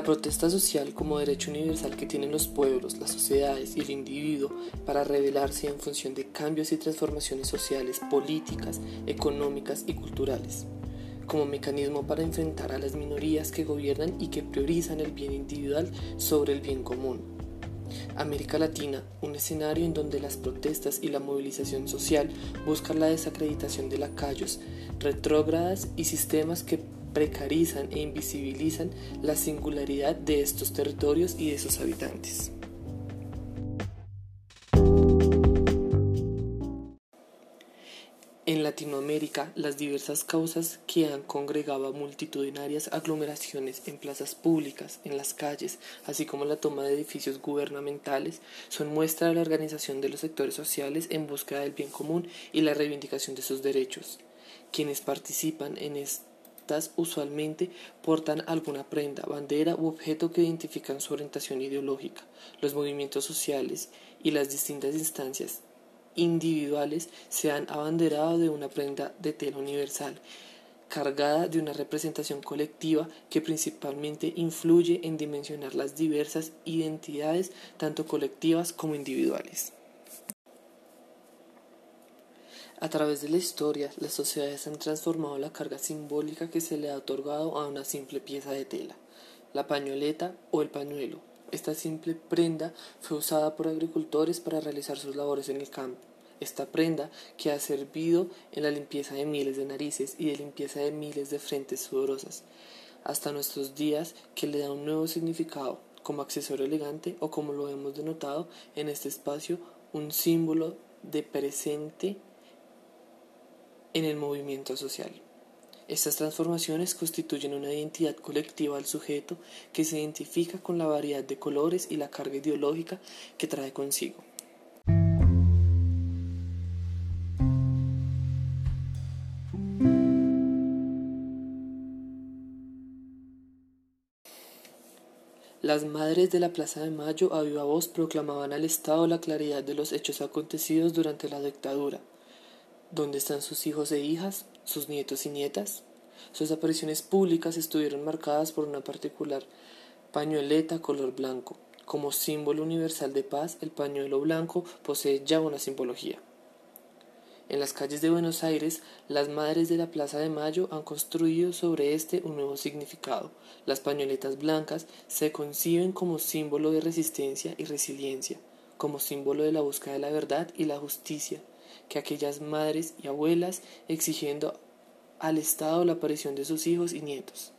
La protesta social como derecho universal que tienen los pueblos, las sociedades y el individuo para rebelarse en función de cambios y transformaciones sociales, políticas, económicas y culturales, como mecanismo para enfrentar a las minorías que gobiernan y que priorizan el bien individual sobre el bien común. América Latina, un escenario en donde las protestas y la movilización social buscan la desacreditación de lacayos, retrógradas y sistemas que precarizan e invisibilizan la singularidad de estos territorios y de sus habitantes. En Latinoamérica, las diversas causas que han congregado multitudinarias aglomeraciones en plazas públicas, en las calles, así como la toma de edificios gubernamentales, son muestra de la organización de los sectores sociales en búsqueda del bien común y la reivindicación de sus derechos. Quienes participan en usualmente portan alguna prenda, bandera u objeto que identifican su orientación ideológica. Los movimientos sociales y las distintas instancias individuales se han abanderado de una prenda de tela universal, cargada de una representación colectiva que principalmente influye en dimensionar las diversas identidades, tanto colectivas como individuales. A través de la historia, las sociedades han transformado la carga simbólica que se le ha otorgado a una simple pieza de tela, la pañoleta o el pañuelo. Esta simple prenda fue usada por agricultores para realizar sus labores en el campo. Esta prenda que ha servido en la limpieza de miles de narices y de limpieza de miles de frentes sudorosas, hasta nuestros días que le da un nuevo significado como accesorio elegante o como lo hemos denotado en este espacio, un símbolo de presente en el movimiento social. Estas transformaciones constituyen una identidad colectiva al sujeto que se identifica con la variedad de colores y la carga ideológica que trae consigo. Las madres de la Plaza de Mayo a viva voz proclamaban al Estado la claridad de los hechos acontecidos durante la dictadura, ¿Dónde están sus hijos e hijas, sus nietos y nietas? Sus apariciones públicas estuvieron marcadas por una particular pañoleta color blanco. Como símbolo universal de paz, el pañuelo blanco posee ya una simbología. En las calles de Buenos Aires, las madres de la Plaza de Mayo han construido sobre este un nuevo significado. Las pañoletas blancas se conciben como símbolo de resistencia y resiliencia, como símbolo de la búsqueda de la verdad y la justicia, que aquellas madres y abuelas exigiendo al Estado la aparición de sus hijos y nietos.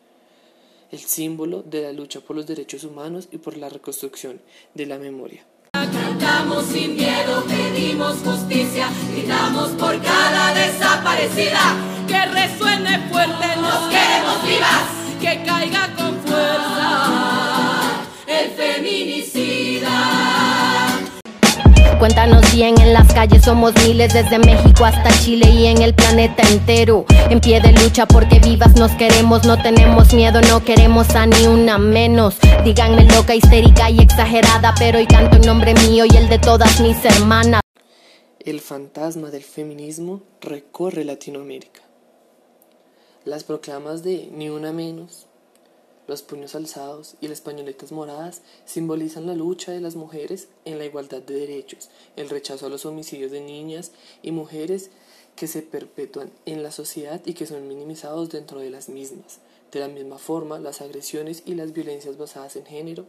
El símbolo de la lucha por los derechos humanos y por la reconstrucción de la memoria. Cantamos sin miedo, pedimos justicia, gritamos por cada desaparecida. Que resuene fuerte, nos queremos vivas, que caiga con fuerza Cuéntanos bien, en las calles somos miles, desde México hasta Chile y en el planeta entero. En pie de lucha porque vivas nos queremos, no tenemos miedo, no queremos a ni una menos. Díganme loca, histérica y exagerada, pero hoy canto en nombre mío y el de todas mis hermanas. El fantasma del feminismo recorre Latinoamérica. Las proclamas de ni una menos, los puños alzados y las pañoletas moradas simbolizan la lucha de las mujeres en la igualdad de derechos, el rechazo a los homicidios de niñas y mujeres que se perpetúan en la sociedad y que son minimizados dentro de las mismas. De la misma forma, las agresiones y las violencias basadas en género,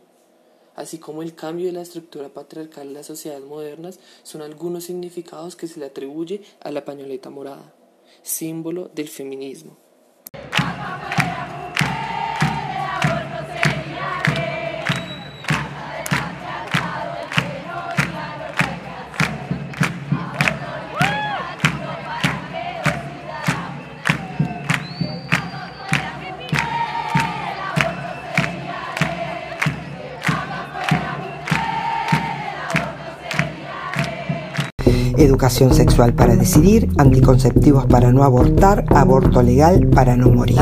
así como el cambio de la estructura patriarcal en las sociedades modernas, son algunos significados que se le atribuye a la pañoleta morada, símbolo del feminismo. Educación sexual para decidir, anticonceptivos para no abortar, aborto legal para no morir.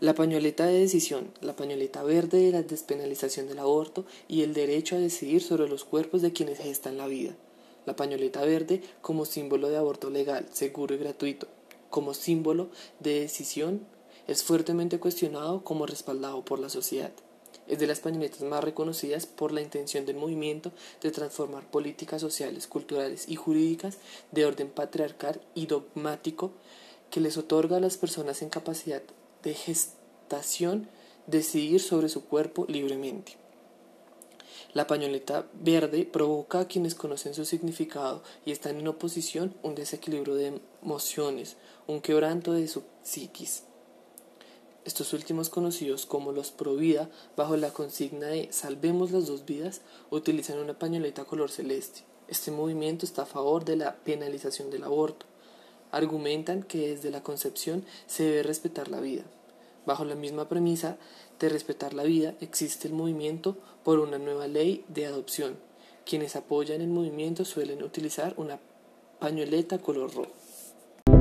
La pañoleta de decisión, la pañoleta verde de la despenalización del aborto y el derecho a decidir sobre los cuerpos de quienes gestan la vida. La pañoleta verde como símbolo de aborto legal, seguro y gratuito, como símbolo de decisión, es fuertemente cuestionado como respaldado por la sociedad. Es de las pañoletas más reconocidas por la intención del movimiento de transformar políticas sociales, culturales y jurídicas de orden patriarcal y dogmático que les otorga a las personas en capacidad de gestación decidir sobre su cuerpo libremente. La pañoleta verde provoca a quienes conocen su significado y están en oposición un desequilibrio de emociones, un quebranto de su psiquis. Estos últimos conocidos como los Provida, bajo la consigna de Salvemos las dos vidas, utilizan una pañoleta color celeste. Este movimiento está a favor de la penalización del aborto. Argumentan que desde la concepción se debe respetar la vida. Bajo la misma premisa de respetar la vida, existe el movimiento por una nueva ley de adopción. Quienes apoyan el movimiento suelen utilizar una pañoleta color rojo.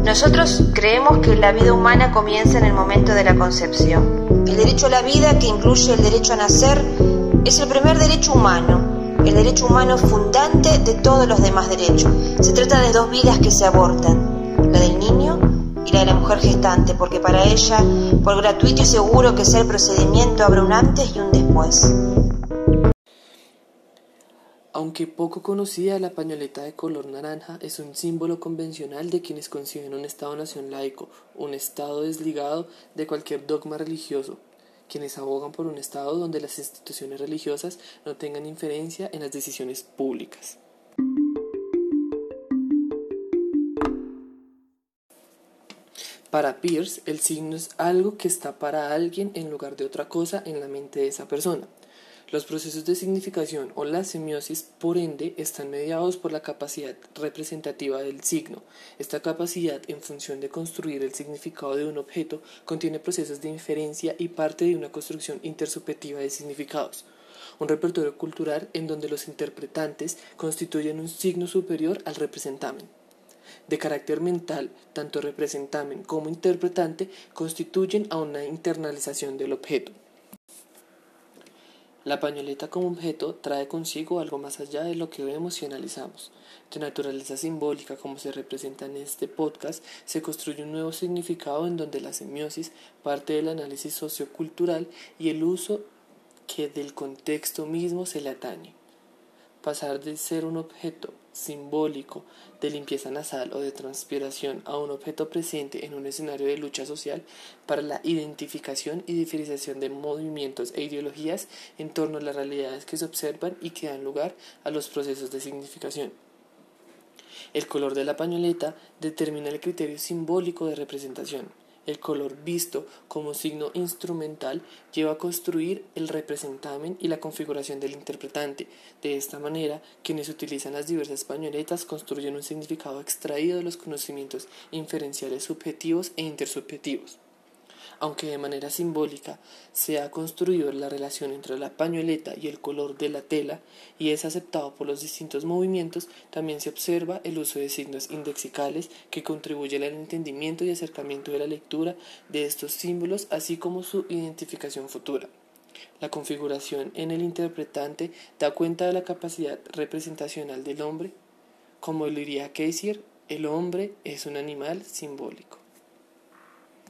Nosotros creemos que la vida humana comienza en el momento de la concepción. El derecho a la vida, que incluye el derecho a nacer, es el primer derecho humano, el derecho humano fundante de todos los demás derechos. Se trata de dos vidas que se abortan, la del niño y la de la mujer gestante, porque para ella, por gratuito y seguro que sea el procedimiento, habrá un antes y un después. Aunque poco conocida, la pañoleta de color naranja es un símbolo convencional de quienes conciben un Estado-nación laico, un Estado desligado de cualquier dogma religioso, quienes abogan por un Estado donde las instituciones religiosas no tengan inferencia en las decisiones públicas. Para Pierce, el signo es algo que está para alguien en lugar de otra cosa en la mente de esa persona. Los procesos de significación o la semiosis, por ende, están mediados por la capacidad representativa del signo. Esta capacidad, en función de construir el significado de un objeto, contiene procesos de inferencia y parte de una construcción intersubjetiva de significados. Un repertorio cultural en donde los interpretantes constituyen un signo superior al representamen. De carácter mental, tanto representamen como interpretante constituyen a una internalización del objeto. La pañoleta como objeto trae consigo algo más allá de lo que vemos y analizamos. De naturaleza simbólica, como se representa en este podcast, se construye un nuevo significado en donde la semiosis parte del análisis sociocultural y el uso que del contexto mismo se le atañe. Pasar de ser un objeto simbólico de limpieza nasal o de transpiración a un objeto presente en un escenario de lucha social para la identificación y diferenciación de movimientos e ideologías en torno a las realidades que se observan y que dan lugar a los procesos de significación. El color de la pañoleta determina el criterio simbólico de representación. El color visto como signo instrumental lleva a construir el representamen y la configuración del interpretante. De esta manera, quienes utilizan las diversas pañoletas construyen un significado extraído de los conocimientos inferenciales subjetivos e intersubjetivos aunque de manera simbólica se ha construido la relación entre la pañoleta y el color de la tela y es aceptado por los distintos movimientos, también se observa el uso de signos indexicales que contribuyen al entendimiento y acercamiento de la lectura de estos símbolos, así como su identificación futura. La configuración en el interpretante da cuenta de la capacidad representacional del hombre. Como diría Kessier, el hombre es un animal simbólico.